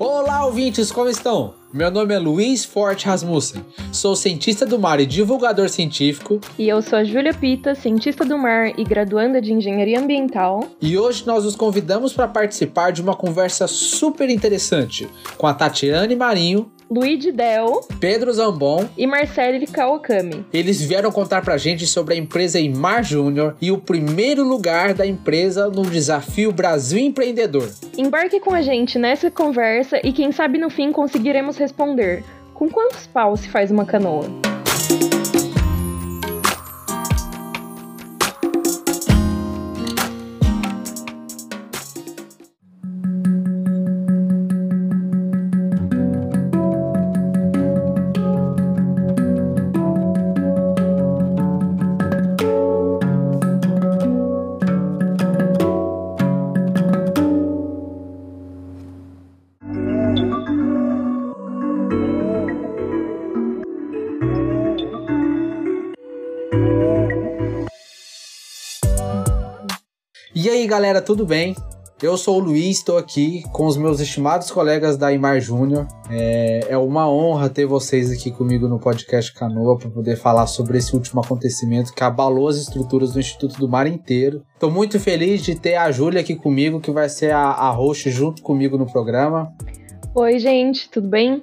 Olá, ouvintes, como estão? Meu nome é Luiz Forte Rasmussen, sou cientista do mar e divulgador científico. E eu sou a Júlia Pita, cientista do mar e graduanda de engenharia ambiental. E hoje nós os convidamos para participar de uma conversa super interessante com a Tatiane Marinho, Luigi Del, Pedro Zambon e Marcele Kawakami. Eles vieram contar pra gente sobre a empresa Imar Júnior e o primeiro lugar da empresa no desafio Brasil Empreendedor. Embarque com a gente nessa conversa e quem sabe no fim conseguiremos responder: com quantos paus se faz uma canoa? Galera, tudo bem? Eu sou o Luiz, estou aqui com os meus estimados colegas da Imar Júnior. É, é, uma honra ter vocês aqui comigo no podcast Canoa para poder falar sobre esse último acontecimento que abalou as estruturas do Instituto do Mar inteiro. Estou muito feliz de ter a Júlia aqui comigo, que vai ser a, a host junto comigo no programa. Oi, gente, tudo bem?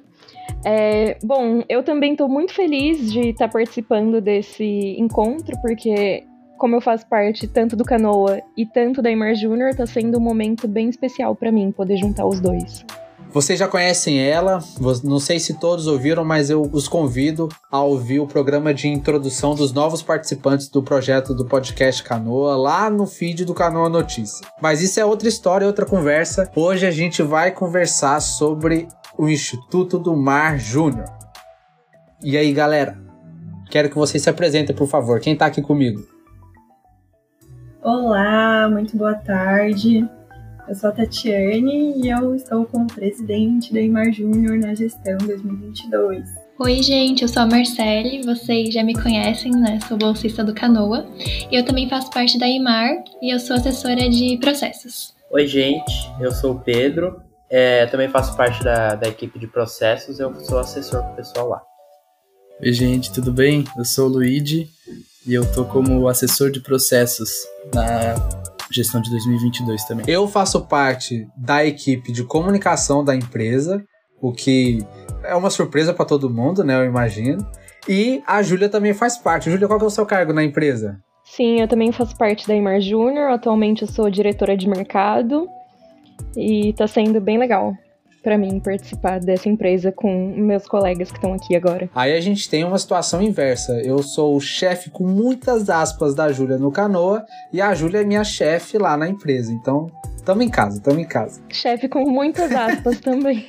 É, bom, eu também estou muito feliz de estar participando desse encontro, porque como eu faço parte tanto do Canoa e tanto da Imar Júnior, tá sendo um momento bem especial para mim poder juntar os dois. Vocês já conhecem ela, não sei se todos ouviram, mas eu os convido a ouvir o programa de introdução dos novos participantes do projeto do podcast Canoa lá no feed do Canoa Notícia. Mas isso é outra história, outra conversa. Hoje a gente vai conversar sobre o Instituto do Mar Júnior. E aí, galera? Quero que vocês se apresentem, por favor. Quem tá aqui comigo? Olá, muito boa tarde. Eu sou a Tatiane e eu estou como presidente da Imar Júnior na gestão 2022. Oi, gente, eu sou a Marcele, vocês já me conhecem, né? Sou bolsista do Canoa. E eu também faço parte da Imar e eu sou assessora de processos. Oi, gente, eu sou o Pedro, é, também faço parte da, da equipe de processos, eu sou assessor pro pessoal lá. Oi, gente, tudo bem? Eu sou o Luigi e eu tô como assessor de processos na gestão de 2022 também. Eu faço parte da equipe de comunicação da empresa, o que é uma surpresa para todo mundo, né? Eu imagino. E a Júlia também faz parte. Júlia, qual é o seu cargo na empresa? Sim, eu também faço parte da Imar Júnior. Atualmente eu sou diretora de mercado e tá sendo bem legal para mim participar dessa empresa com meus colegas que estão aqui agora. Aí a gente tem uma situação inversa. Eu sou o chefe com muitas aspas da Júlia no Canoa e a Júlia é minha chefe lá na empresa. Então, tamo em casa, tamo em casa. Chefe com muitas aspas também.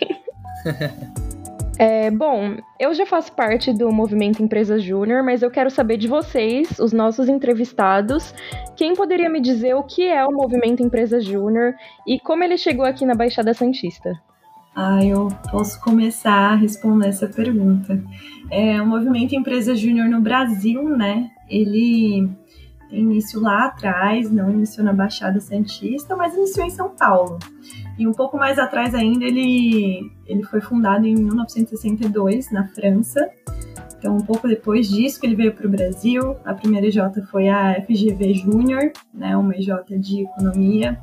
É, bom, eu já faço parte do movimento Empresa Júnior, mas eu quero saber de vocês, os nossos entrevistados, quem poderia me dizer o que é o movimento Empresa Júnior e como ele chegou aqui na Baixada Santista? Ah, eu posso começar a responder essa pergunta. É, o movimento Empresa Júnior no Brasil, né? Ele tem início lá atrás, não iniciou na Baixada Santista, mas iniciou em São Paulo. E um pouco mais atrás ainda, ele, ele foi fundado em 1962, na França. Então, um pouco depois disso que ele veio para o Brasil, a primeira EJ foi a FGV Júnior, né, uma EJ de economia.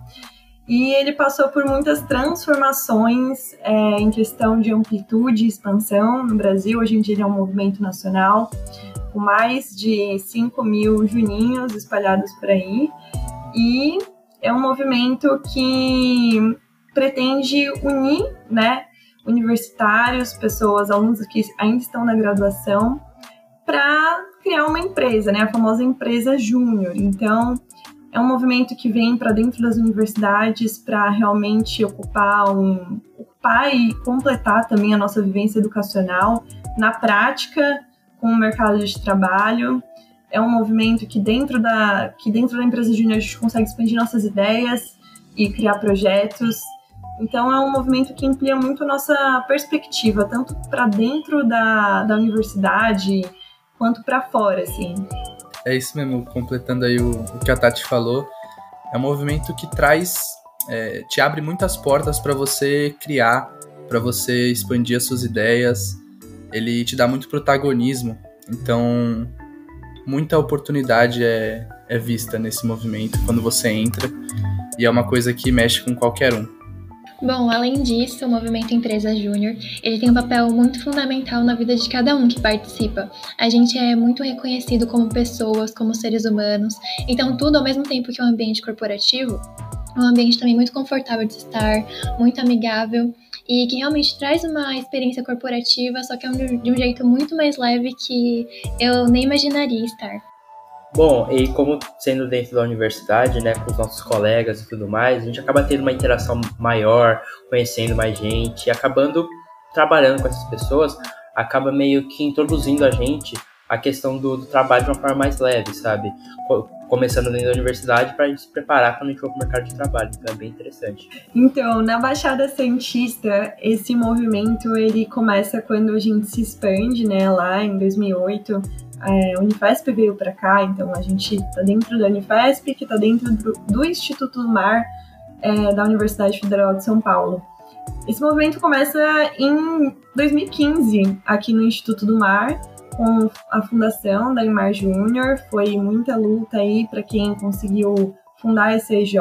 E ele passou por muitas transformações é, em questão de amplitude e expansão no Brasil. Hoje em dia ele é um movimento nacional com mais de 5 mil juninhos espalhados por aí. E é um movimento que pretende unir né, universitários, pessoas, alunos que ainda estão na graduação, para criar uma empresa, né, a famosa empresa júnior. Então, é um movimento que vem para dentro das universidades para realmente ocupar um ocupar e completar também a nossa vivência educacional na prática com o mercado de trabalho. É um movimento que dentro da que dentro da empresa júnior a gente consegue expandir nossas ideias e criar projetos. Então é um movimento que amplia muito a nossa perspectiva, tanto para dentro da, da universidade, quanto para fora, assim. É isso mesmo, completando aí o, o, que a Tati falou, é um movimento que traz, é, te abre muitas portas para você criar, para você expandir as suas ideias, ele te dá muito protagonismo, então muita oportunidade é, é vista nesse movimento quando você entra, e é uma coisa que mexe com qualquer um. Bom, além disso, o Movimento Empresa Júnior, ele tem um papel muito fundamental na vida de cada um que participa. A gente é muito reconhecido como pessoas, como seres humanos, então tudo ao mesmo tempo que é um ambiente corporativo, é um ambiente também muito confortável de estar, muito amigável e que realmente traz uma experiência corporativa, só que é de um jeito muito mais leve que eu nem imaginaria estar. Bom, e como sendo dentro da universidade, né, com os nossos colegas e tudo mais, a gente acaba tendo uma interação maior, conhecendo mais gente, acabando trabalhando com essas pessoas, acaba meio que introduzindo a gente a questão do, do trabalho de uma forma mais leve, sabe? Começando dentro da universidade para a gente se preparar quando a gente for para o mercado de trabalho, então é bem interessante. Então, na Baixada Santista, esse movimento ele começa quando a gente se expande, né, lá em 2008 é, a Unifesp veio para cá, então a gente está dentro da Unifesp, que está dentro do, Instituto do Mar é, da Universidade Federal de São Paulo. Esse movimento começa em 2015, aqui no Instituto do Mar, com a fundação da Imar Júnior. Foi muita luta aí para quem conseguiu fundar a CJ,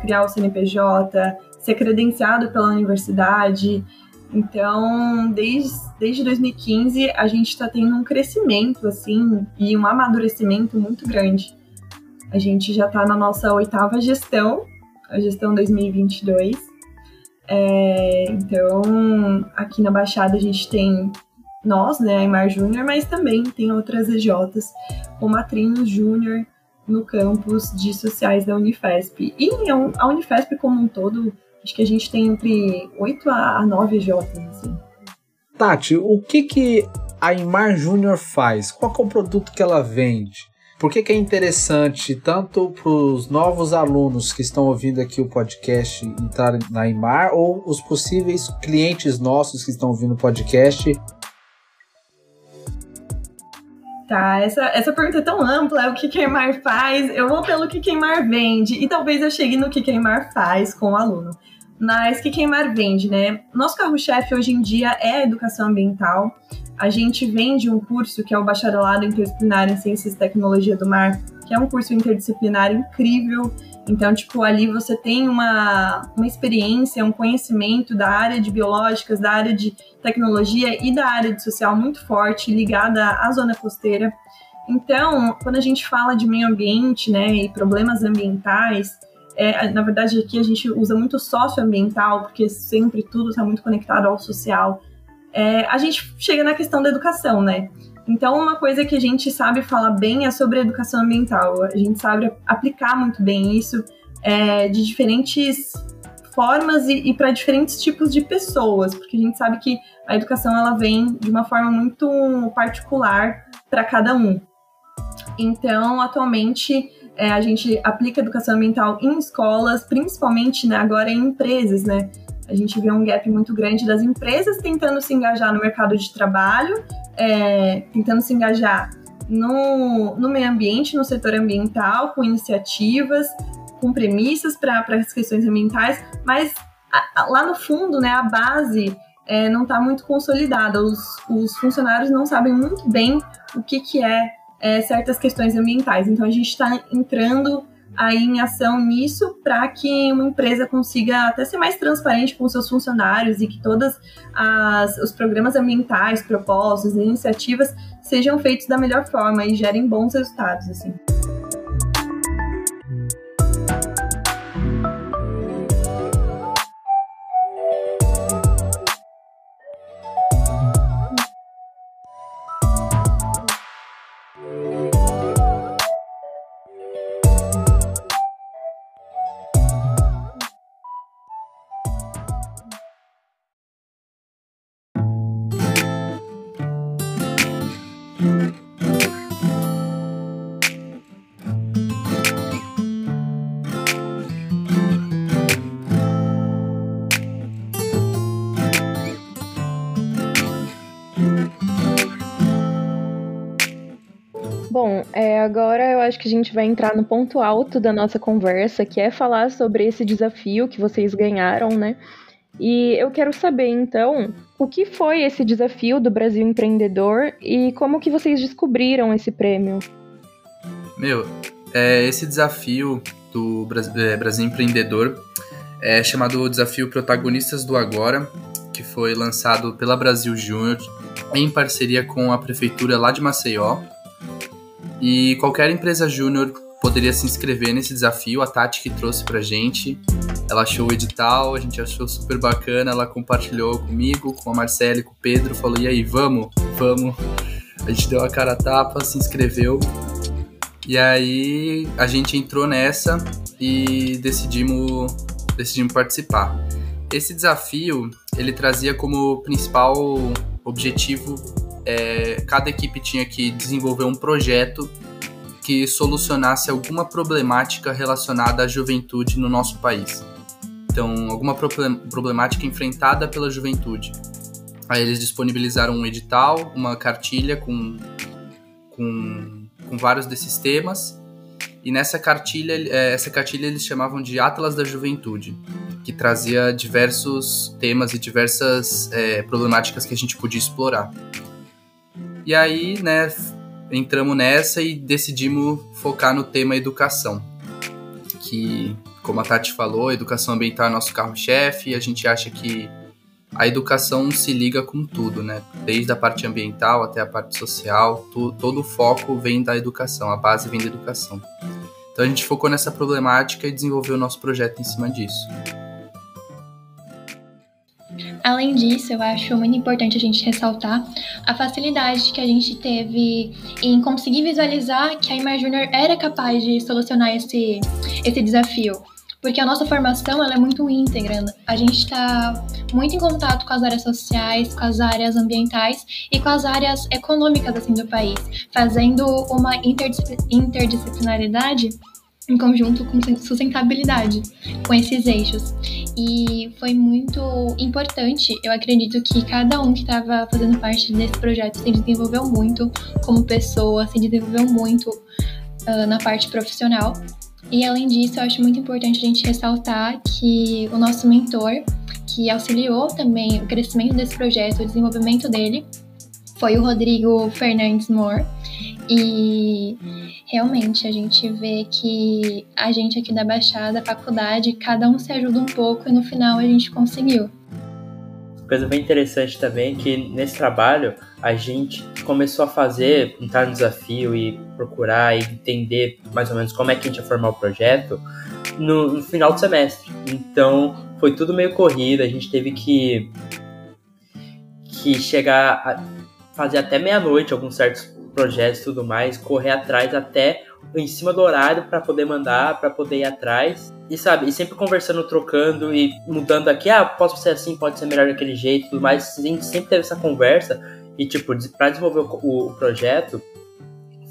criar o CNPJ, ser credenciado pela universidade. Então, desde, desde 2015, a gente está tendo um crescimento, assim, e um amadurecimento muito grande. A gente já está na nossa oitava gestão, a gestão 2022. É, então, aqui na Baixada a gente tem nós, né, a Imar Júnior, mas também tem outras EJs, como a Trinos Júnior, no campus de sociais da Unifesp. E a Unifesp como um todo Acho que a gente tem entre 8 a 9 jovens, assim. Tati, o que que a Imar Júnior faz? Qual é o produto que ela vende? Por que, que é interessante tanto para os novos alunos que estão ouvindo aqui o podcast entrar na Imar ou os possíveis clientes nossos que estão ouvindo o podcast Tá, essa, essa pergunta é tão ampla, o que Queimar faz, eu vou pelo que Queimar vende, e talvez eu chegue no que Queimar faz com o aluno. Mas que Queimar vende, né? Nosso carro-chefe hoje em dia é a educação ambiental. A gente vende um curso que é o Bacharelado Interdisciplinar em Ciências e Tecnologia do Mar, que é um curso interdisciplinar incrível. Então, tipo, ali você tem uma, uma experiência, um conhecimento da área de biológicas, da área de tecnologia e da área de social muito forte, ligada à zona costeira. Então, quando a gente fala de meio ambiente, né, e problemas ambientais, é, na verdade aqui a gente usa muito socioambiental, porque sempre tudo está muito conectado ao social. É, a gente chega na questão da educação, né? Então, uma coisa que a gente sabe falar bem é sobre educação ambiental. A gente sabe aplicar muito bem isso é, de diferentes formas e, e para diferentes tipos de pessoas, porque a gente sabe que a educação ela vem de uma forma muito particular para cada um. Então, atualmente, é, a gente aplica educação ambiental em escolas, principalmente né, agora em empresas, né? A gente vê um gap muito grande das empresas tentando se engajar no mercado de trabalho, é, tentando se engajar no, no meio ambiente, no setor ambiental, com iniciativas, com premissas para as questões ambientais, mas a, a, lá no fundo, né, a base é, não está muito consolidada. Os, os funcionários não sabem muito bem o que, que é é, certas questões ambientais. Então a gente está entrando aí em ação nisso para que uma empresa consiga até ser mais transparente com seus funcionários e que todos os programas ambientais, propostas, iniciativas sejam feitos da melhor forma e gerem bons resultados. Assim. É, agora eu acho que a gente vai entrar no ponto alto da nossa conversa, que é falar sobre esse desafio que vocês ganharam, né? E eu quero saber, então, o que foi esse desafio do Brasil Empreendedor e como que vocês descobriram esse prêmio? Meu, é, esse desafio do é, Brasil Empreendedor é chamado Desafio Protagonistas do Agora, que foi lançado pela Brasil Júnior em parceria com a prefeitura lá de Maceió. E qualquer empresa júnior poderia se inscrever nesse desafio, a Tati que trouxe pra gente. Ela achou o edital, a gente achou super bacana, ela compartilhou comigo, com a Marcela e com o Pedro, falou: "E aí, vamos? Vamos?". A gente deu a cara a tapa, se inscreveu. E aí a gente entrou nessa e decidimos decidimos participar. Esse desafio, ele trazia como principal objetivo é, cada equipe tinha que desenvolver um projeto que solucionasse alguma problemática relacionada à juventude no nosso país. Então, alguma problemática enfrentada pela juventude. Aí eles disponibilizaram um edital, uma cartilha com, com, com vários desses temas. E nessa cartilha, é, essa cartilha eles chamavam de Atlas da Juventude, que trazia diversos temas e diversas é, problemáticas que a gente podia explorar. E aí, né, entramos nessa e decidimos focar no tema educação. Que, como a Tati falou, a educação ambiental é nosso carro-chefe e a gente acha que a educação se liga com tudo, né? Desde a parte ambiental até a parte social, tu, todo o foco vem da educação, a base vem da educação. Então a gente focou nessa problemática e desenvolveu o nosso projeto em cima disso. Além disso, eu acho muito importante a gente ressaltar a facilidade que a gente teve em conseguir visualizar que a Imar Júnior era capaz de solucionar esse, esse desafio. Porque a nossa formação ela é muito íntegra. A gente está muito em contato com as áreas sociais, com as áreas ambientais e com as áreas econômicas assim, do país, fazendo uma interdisciplinaridade em conjunto com sustentabilidade, com esses eixos. E foi muito importante, eu acredito que cada um que estava fazendo parte desse projeto se desenvolveu muito como pessoa, se desenvolveu muito uh, na parte profissional. E além disso, eu acho muito importante a gente ressaltar que o nosso mentor, que auxiliou também o crescimento desse projeto, o desenvolvimento dele, foi o Rodrigo Fernandes Moore. E realmente a gente vê que a gente aqui da Baixada, faculdade, cada um se ajuda um pouco e no final a gente conseguiu. Coisa bem interessante também é que nesse trabalho a gente começou a fazer, entrar no desafio e procurar e entender mais ou menos como é que a gente ia formar o projeto no, no final do semestre. Então foi tudo meio corrido, a gente teve que, que chegar a fazer até meia-noite alguns certos projetos e tudo mais, correr atrás até em cima do horário para poder mandar, para poder ir atrás. E sabe, e sempre conversando, trocando e mudando aqui, ah, posso ser assim, pode ser melhor daquele jeito, tudo mais. A gente sempre teve essa conversa e tipo, para desenvolver o, o, projeto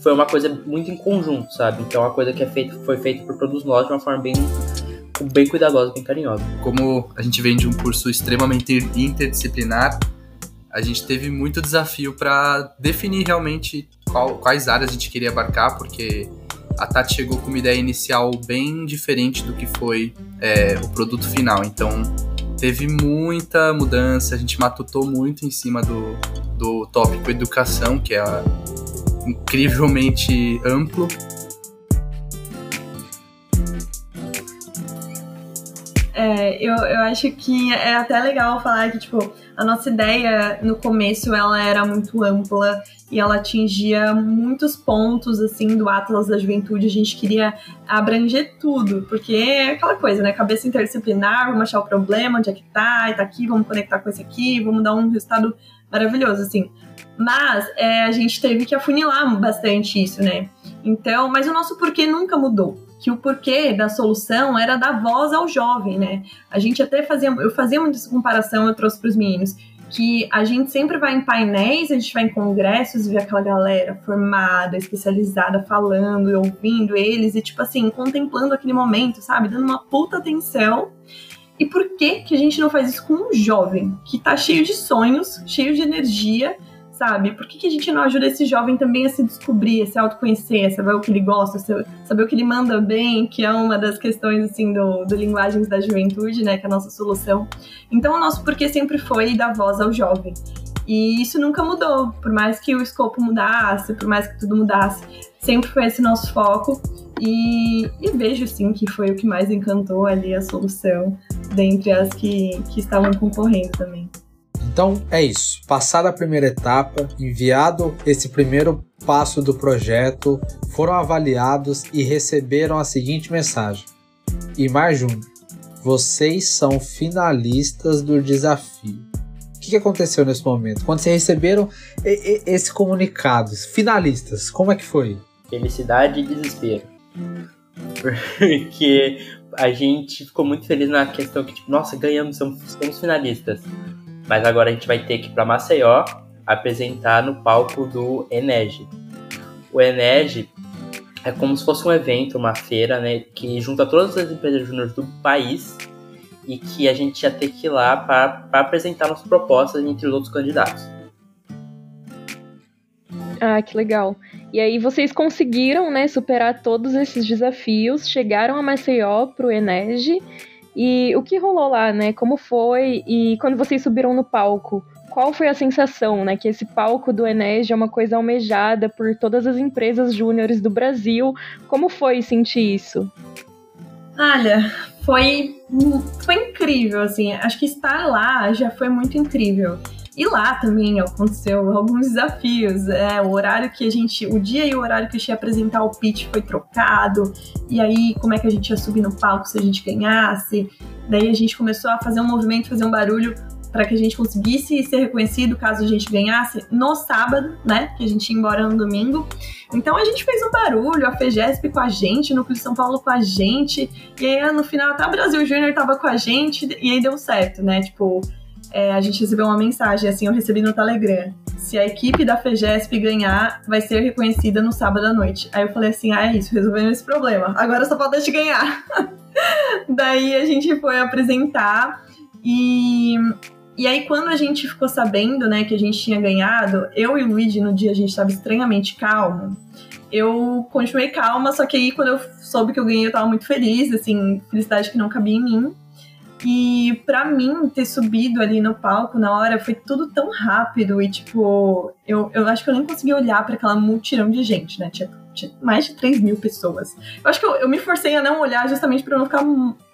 foi uma coisa muito em conjunto, sabe? Então, a coisa que é feita foi feita por todos nós de uma forma bem bem cuidadosa, bem carinhosa. Como a gente vem de um curso extremamente interdisciplinar, a gente teve muito desafio para definir realmente qual, quais áreas a gente queria abarcar, porque a Tati chegou com uma ideia inicial bem diferente do que foi é, o produto final. Então, teve muita mudança, a gente matutou muito em cima do, do tópico educação, que é incrivelmente amplo. É, eu, eu acho que é até legal falar que, tipo, a nossa ideia no começo ela era muito ampla e ela atingia muitos pontos assim do Atlas da Juventude. A gente queria abranger tudo, porque é aquela coisa, né? Cabeça interdisciplinar, vamos achar o problema, onde é que tá, e tá aqui, vamos conectar com esse aqui, vamos dar um resultado maravilhoso, assim. Mas é, a gente teve que afunilar bastante isso, né? Então, mas o nosso porquê nunca mudou que o porquê da solução era dar voz ao jovem, né? A gente até fazia, eu fazia muita comparação, eu trouxe para os meninos, que a gente sempre vai em painéis, a gente vai em congressos e vê aquela galera formada, especializada, falando e ouvindo eles e, tipo assim, contemplando aquele momento, sabe? Dando uma puta atenção. E por que que a gente não faz isso com um jovem que tá cheio de sonhos, cheio de energia, sabe? Por que, que a gente não ajuda esse jovem também a se descobrir, a se autoconhecer, a saber o que ele gosta, saber o que ele manda bem, que é uma das questões, assim, do, do Linguagens da Juventude, né, que é a nossa solução. Então, o nosso porquê sempre foi dar voz ao jovem. E isso nunca mudou, por mais que o escopo mudasse, por mais que tudo mudasse, sempre foi esse nosso foco. E, e, vejo sim que foi o que mais encantou ali a solução, dentre as que, que estavam concorrendo também. Então é isso. Passada a primeira etapa, enviado esse primeiro passo do projeto, foram avaliados e receberam a seguinte mensagem: Imar Júnior, vocês são finalistas do desafio. O que aconteceu nesse momento? Quando vocês receberam esse comunicado, finalistas, como é que foi? Felicidade e desespero. Porque a gente ficou muito feliz na questão que, tipo, nossa, ganhamos, somos, somos finalistas. Mas agora a gente vai ter que ir para Maceió apresentar no palco do Enege. O Enege é como se fosse um evento, uma feira, né, que junta todas as empresas júnior do país e que a gente ia ter que ir lá para apresentar nossas propostas entre os outros candidatos. Ah, que legal. E aí vocês conseguiram, né, superar todos esses desafios, chegaram a Maceió para o Enege e o que rolou lá, né? Como foi? E quando vocês subiram no palco, qual foi a sensação, né? Que esse palco do Enege é uma coisa almejada por todas as empresas júniores do Brasil. Como foi sentir isso? Olha, foi, foi incrível, assim. Acho que estar lá já foi muito incrível. E lá também aconteceu alguns desafios. É, o horário que a gente. O dia e o horário que a gente ia apresentar o pitch foi trocado. E aí, como é que a gente ia subir no palco se a gente ganhasse? Daí a gente começou a fazer um movimento, fazer um barulho para que a gente conseguisse ser reconhecido caso a gente ganhasse no sábado, né? Que a gente ia embora no domingo. Então a gente fez um barulho, a FEGESP com a gente, o Núcleo de São Paulo com a gente, e aí no final até o Brasil Júnior tava com a gente, e aí deu certo, né? Tipo, é, a gente recebeu uma mensagem, assim, eu recebi no Telegram. Se a equipe da FEGESP ganhar, vai ser reconhecida no sábado à noite. Aí eu falei assim, ah, é isso, resolvemos esse problema. Agora só falta te ganhar. Daí a gente foi apresentar e... E aí, quando a gente ficou sabendo, né, que a gente tinha ganhado, eu e o Luigi, no dia, a gente estava estranhamente calmo. Eu continuei calma, só que aí, quando eu soube que eu ganhei, eu tava muito feliz, assim, felicidade que não cabia em mim. E para mim, ter subido ali no palco na hora foi tudo tão rápido e, tipo, eu, eu acho que eu nem consegui olhar para aquela multidão de gente, né? Tinha, tinha, mais de 3 mil pessoas. Eu acho que eu, eu me forcei a não olhar justamente para não ficar,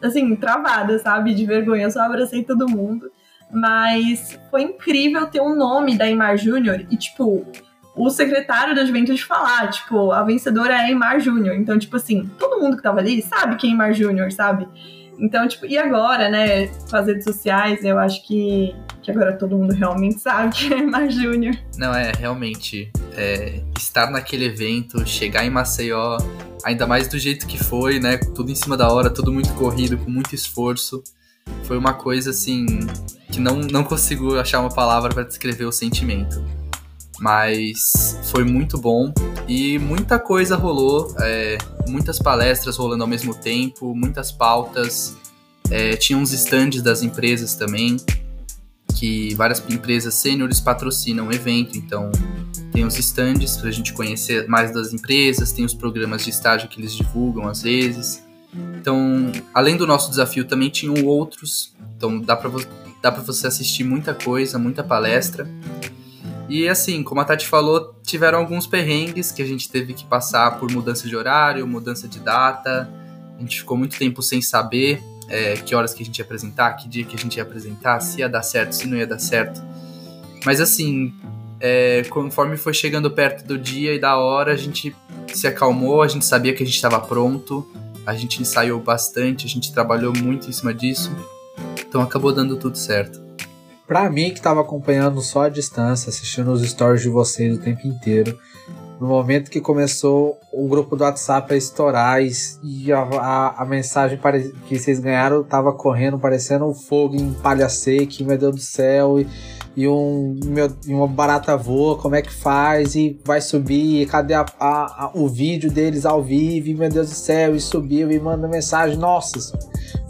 assim, travada, sabe? De vergonha. Eu só abracei todo mundo. Mas foi incrível ter o um nome da Imar Júnior e, tipo, o secretário da juventude falar, tipo, a vencedora é Imar Júnior. Então, tipo assim, todo mundo que tava ali sabe quem é Imar Júnior, sabe? Então, tipo, e agora, né, com as redes sociais, eu acho que, que agora todo mundo realmente sabe que é Mar Júnior. Não, é, realmente, é, estar naquele evento, chegar em Maceió, ainda mais do jeito que foi, né, tudo em cima da hora, tudo muito corrido, com muito esforço, foi uma coisa, assim, que não, não consigo achar uma palavra para descrever o sentimento. Mas foi muito bom e muita coisa rolou, é, muitas palestras rolando ao mesmo tempo, muitas pautas. É, tinha uns stands das empresas também, que várias empresas sêniores patrocinam o evento, então tem os stands para a gente conhecer mais das empresas, tem os programas de estágio que eles divulgam às vezes. Então, além do nosso desafio, também tinham outros, então dá para dá você assistir muita coisa, muita palestra. E assim, como a Tati falou, tiveram alguns perrengues que a gente teve que passar por mudança de horário, mudança de data. A gente ficou muito tempo sem saber é, que horas que a gente ia apresentar, que dia que a gente ia apresentar, se ia dar certo, se não ia dar certo. Mas assim, é, conforme foi chegando perto do dia e da hora, a gente se acalmou, a gente sabia que a gente estava pronto, a gente ensaiou bastante, a gente trabalhou muito em cima disso. Então acabou dando tudo certo. Pra mim, que tava acompanhando só a distância, assistindo os stories de vocês o tempo inteiro, no momento que começou o grupo do WhatsApp a estourar e a, a, a mensagem que vocês ganharam tava correndo, parecendo um fogo em palha seca, meu Deus do céu, e, e, um, meu, e uma barata voa, como é que faz? E vai subir, cadê a, a, o vídeo deles ao vivo, e, meu Deus do céu, e subiu e manda mensagem, nossa,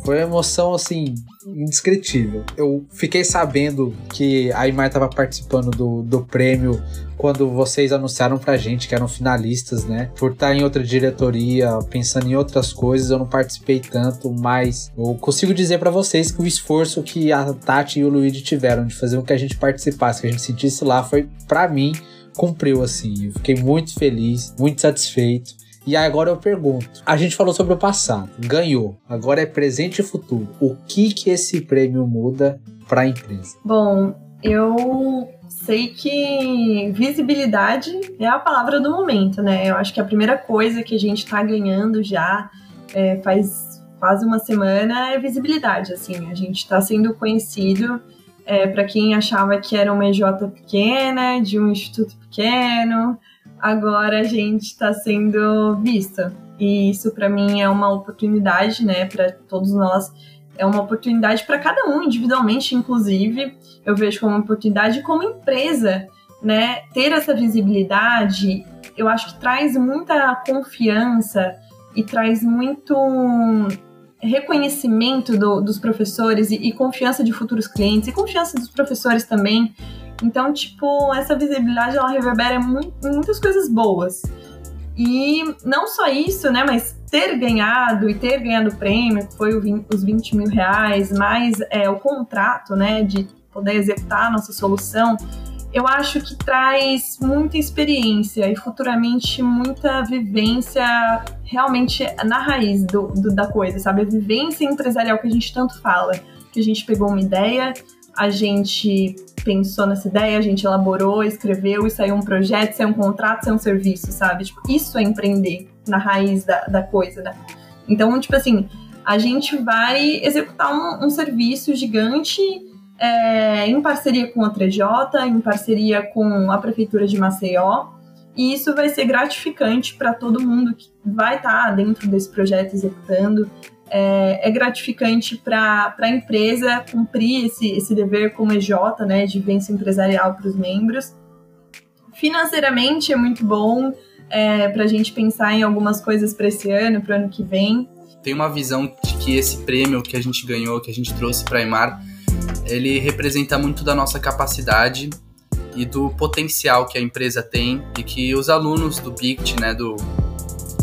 Foi uma emoção, assim, indescritível. Eu fiquei sabendo que a Imar estava participando do, do prêmio quando vocês anunciaram pra gente que eram finalistas, né? Por estar em outra diretoria, pensando em outras coisas, eu não participei tanto, mas eu consigo dizer para vocês que o esforço que a Tati e o Luigi tiveram de fazer com que a gente participasse, que a gente sentisse lá, foi para mim cumpriu assim. Eu fiquei muito feliz, muito satisfeito. E agora eu pergunto: a gente falou sobre o passado, ganhou, agora é presente e futuro. O que que esse prêmio muda para a empresa? Bom, eu sei que visibilidade é a palavra do momento, né? Eu acho que a primeira coisa que a gente está ganhando já é, faz quase uma semana é visibilidade. Assim, a gente está sendo conhecido é, para quem achava que era uma EJ pequena, de um instituto pequeno, agora a gente está sendo vista. E isso para mim é uma oportunidade, né, para todos nós. É uma oportunidade para cada um individualmente, inclusive. Eu vejo como uma oportunidade como empresa, né, ter essa visibilidade. Eu acho que traz muita confiança e traz muito reconhecimento do, dos professores e, e, confiança de futuros clientes e confiança dos professores também. Então, tipo, essa visibilidade ela reverbera muito, muitas coisas boas. E não só isso, né, mas ter ganhado e ter ganhado o prêmio, que foi os 20 mil reais, mais é, o contrato, né, de poder executar a nossa solução, eu acho que traz muita experiência e futuramente muita vivência realmente na raiz do, do, da coisa, sabe? A vivência empresarial que a gente tanto fala. Que a gente pegou uma ideia, a gente pensou nessa ideia, a gente elaborou, escreveu e saiu um projeto, saiu um contrato, saiu um serviço, sabe? Tipo, isso é empreender na raiz da, da coisa, né? Então, tipo assim, a gente vai executar um, um serviço gigante é, em parceria com a TJ, em parceria com a Prefeitura de Maceió. E isso vai ser gratificante para todo mundo que vai estar tá dentro desse projeto executando. É, é gratificante para a empresa cumprir esse, esse dever como EJ, né, de vivência empresarial para os membros. Financeiramente é muito bom é, para a gente pensar em algumas coisas para esse ano, para o ano que vem. Tem uma visão de que esse prêmio que a gente ganhou, que a gente trouxe para a Imar, ele representa muito da nossa capacidade e do potencial que a empresa tem e que os alunos do BICT, né, do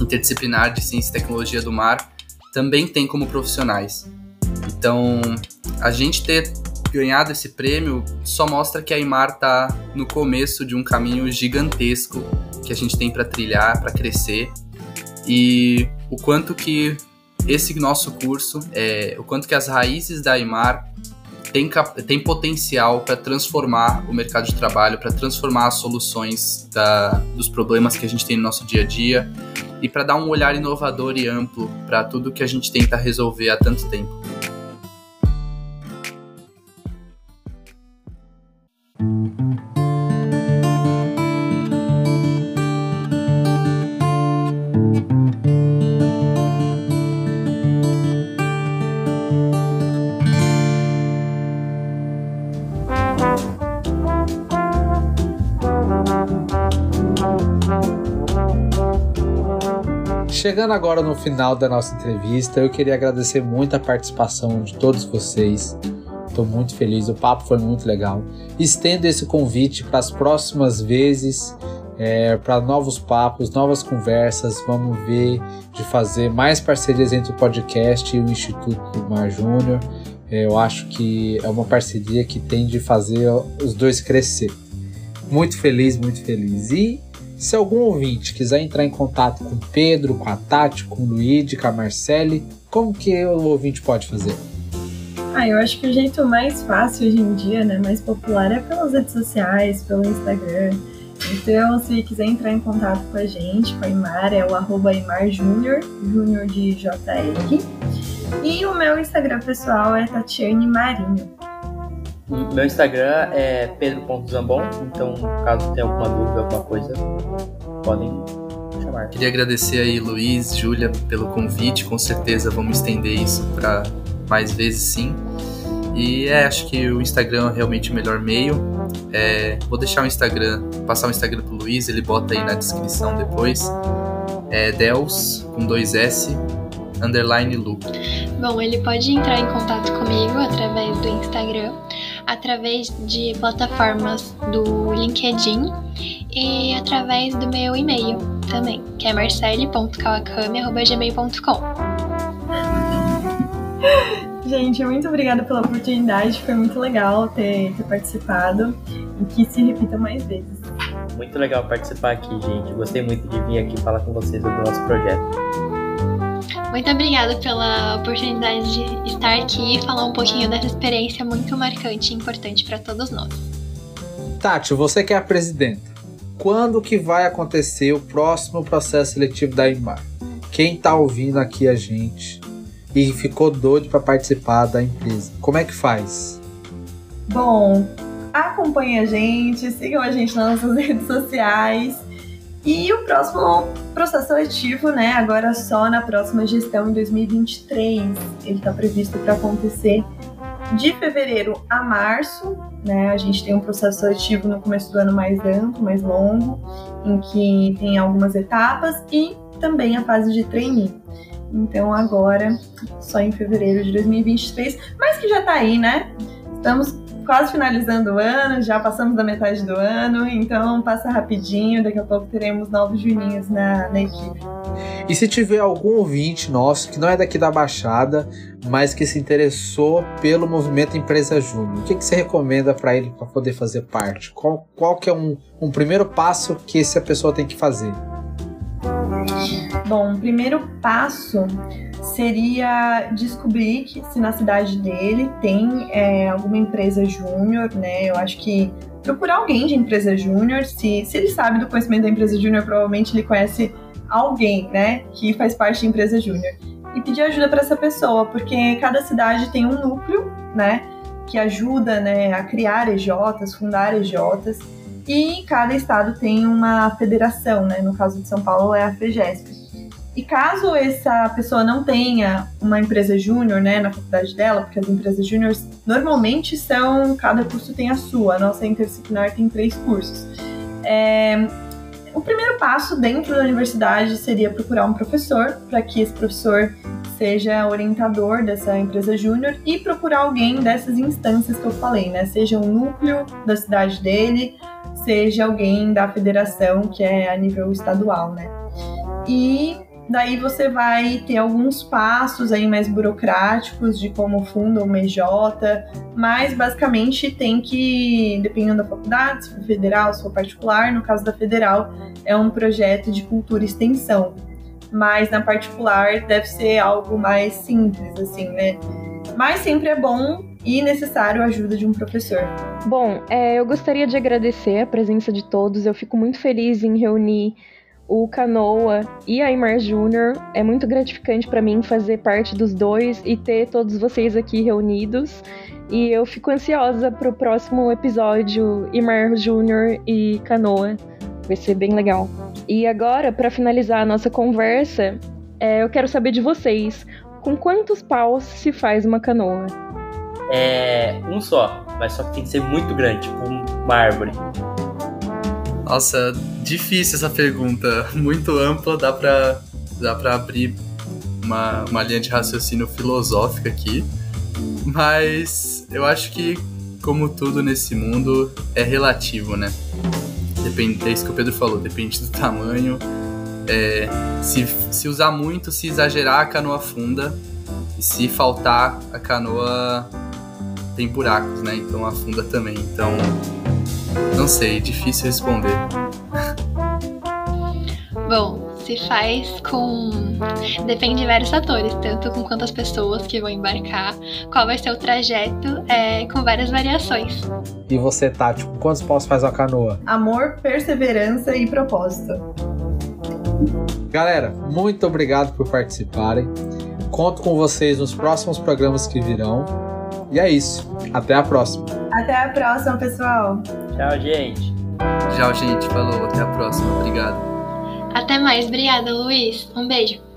Interdisciplinar de Ciência e Tecnologia do Mar, também têm como profissionais. Então, a gente ter ganhado esse prêmio só mostra que a Imar está no começo de um caminho gigantesco que a gente tem para trilhar, para crescer e o quanto que esse nosso curso, é, o quanto que as raízes da Imar tem, tem potencial para transformar o mercado de trabalho, para transformar as soluções da, dos problemas que a gente tem no nosso dia a dia e para dar um olhar inovador e amplo para tudo que a gente tenta resolver há tanto tempo. Chegando agora no final da nossa entrevista, eu queria agradecer muito a participação de todos vocês. Estou muito feliz, o papo foi muito legal. Estendo esse convite para as próximas vezes, é, para novos papos, novas conversas. Vamos ver de fazer mais parcerias entre o podcast e o Instituto Mar Júnior. É, eu acho que é uma parceria que tem de fazer os dois crescer. Muito feliz, muito feliz. E se algum ouvinte quiser entrar em contato com o Pedro, com a Tati, com o Luigi, com a Marcele, como que o ouvinte pode fazer? Ah, eu acho que o jeito mais fácil hoje em dia, né, mais popular é pelas redes sociais, pelo Instagram. Então, se quiser entrar em contato com a gente, com a Imar, é o arroba Júnior de JR. E o meu Instagram pessoal é Tatiane Marinho. Meu Instagram é pedro.zambon, então caso tenha alguma dúvida, alguma coisa, podem chamar. Queria agradecer aí, Luiz, Júlia, pelo convite. Com certeza vamos estender isso para mais vezes sim. E é, acho que o Instagram é realmente o melhor meio. É, vou deixar o Instagram, passar o Instagram pro Luiz, ele bota aí na descrição depois. É Dels com dois S underline Lu. Bom, ele pode entrar em contato comigo através do Instagram, através de plataformas do LinkedIn e através do meu e-mail também, que é marcele.kawakami.gmail.com. Gente, muito obrigada pela oportunidade, foi muito legal ter, ter participado e que se repita mais vezes. Muito legal participar aqui, gente. Gostei muito de vir aqui falar com vocês sobre o nosso projeto. Muito obrigada pela oportunidade de estar aqui e falar um pouquinho dessa experiência muito marcante e importante para todos nós. Tati, você que é a presidenta, quando que vai acontecer o próximo processo seletivo da IMAR? Quem está ouvindo aqui a gente e ficou doido para participar da empresa, como é que faz? Bom, acompanhe a gente, sigam a gente nas nossas redes sociais. E o próximo processo seletivo, né, agora só na próxima gestão em 2023, ele está previsto para acontecer de fevereiro a março, né? A gente tem um processo seletivo no começo do ano mais amplo, mais longo, em que tem algumas etapas e também a fase de trainee. Então agora, só em fevereiro de 2023, mas que já tá aí, né? Estamos quase finalizando o ano, já passamos da metade do ano, então passa rapidinho, daqui a pouco teremos novos juninhos na, na equipe. E se tiver algum ouvinte nosso que não é daqui da Baixada, mas que se interessou pelo movimento Empresa Júnior, o que, que você recomenda para ele para poder fazer parte? Qual, qual que é um, um primeiro passo que essa pessoa tem que fazer? Bom, o primeiro passo seria descobrir que se na cidade dele tem é, alguma empresa júnior, né? Eu acho que procurar alguém de empresa júnior, se, se ele sabe do conhecimento da empresa júnior, provavelmente ele conhece alguém, né, que faz parte da empresa júnior. E pedir ajuda para essa pessoa, porque cada cidade tem um núcleo, né, que ajuda, né, a criar EJs, fundar EJs, e cada estado tem uma federação, né, no caso de São Paulo é a FEGESP. E caso essa pessoa não tenha uma empresa júnior, né, na faculdade dela, porque as empresas júniores normalmente são, cada curso tem a sua, a nossa interdisciplinar tem três cursos. É, o primeiro passo dentro da universidade seria procurar um professor, para que esse professor seja orientador dessa empresa júnior e procurar alguém dessas instâncias que eu falei, né? Seja um núcleo da cidade dele, seja alguém da federação que é a nível estadual, né? E Daí você vai ter alguns passos aí mais burocráticos de como funda uma EJ, mas basicamente tem que, dependendo da faculdade, se for federal, se for particular, no caso da federal, é um projeto de cultura e extensão. Mas na particular deve ser algo mais simples, assim, né? Mas sempre é bom e necessário a ajuda de um professor. Bom, é, eu gostaria de agradecer a presença de todos. Eu fico muito feliz em reunir o Canoa e a Imar Júnior. É muito gratificante para mim fazer parte dos dois e ter todos vocês aqui reunidos. E eu fico ansiosa para o próximo episódio Imar Júnior e Canoa. Vai ser bem legal. E agora, para finalizar a nossa conversa, é, eu quero saber de vocês: com quantos paus se faz uma canoa? É um só, mas só que tem que ser muito grande, tipo uma árvore. Nossa, difícil essa pergunta. Muito ampla, dá pra, dá abrir uma, uma linha de raciocínio filosófica aqui. Mas eu acho que, como tudo nesse mundo, é relativo, né? Depende, é isso que o Pedro falou, depende do tamanho. É, se, se usar muito, se exagerar, a canoa afunda. E se faltar, a canoa tem buracos, né? Então afunda também. Então não sei, difícil responder. Bom, se faz com. Depende de vários fatores, tanto com quantas pessoas que vão embarcar, qual vai ser o trajeto, é, com várias variações. E você, Tati, com quantos paus faz a canoa? Amor, perseverança e propósito. Galera, muito obrigado por participarem. Conto com vocês nos próximos programas que virão. E é isso. Até a próxima. Até a próxima, pessoal. Tchau, gente. Tchau, gente. Falou. Até a próxima. Obrigado. Até mais. Obrigada, Luiz. Um beijo.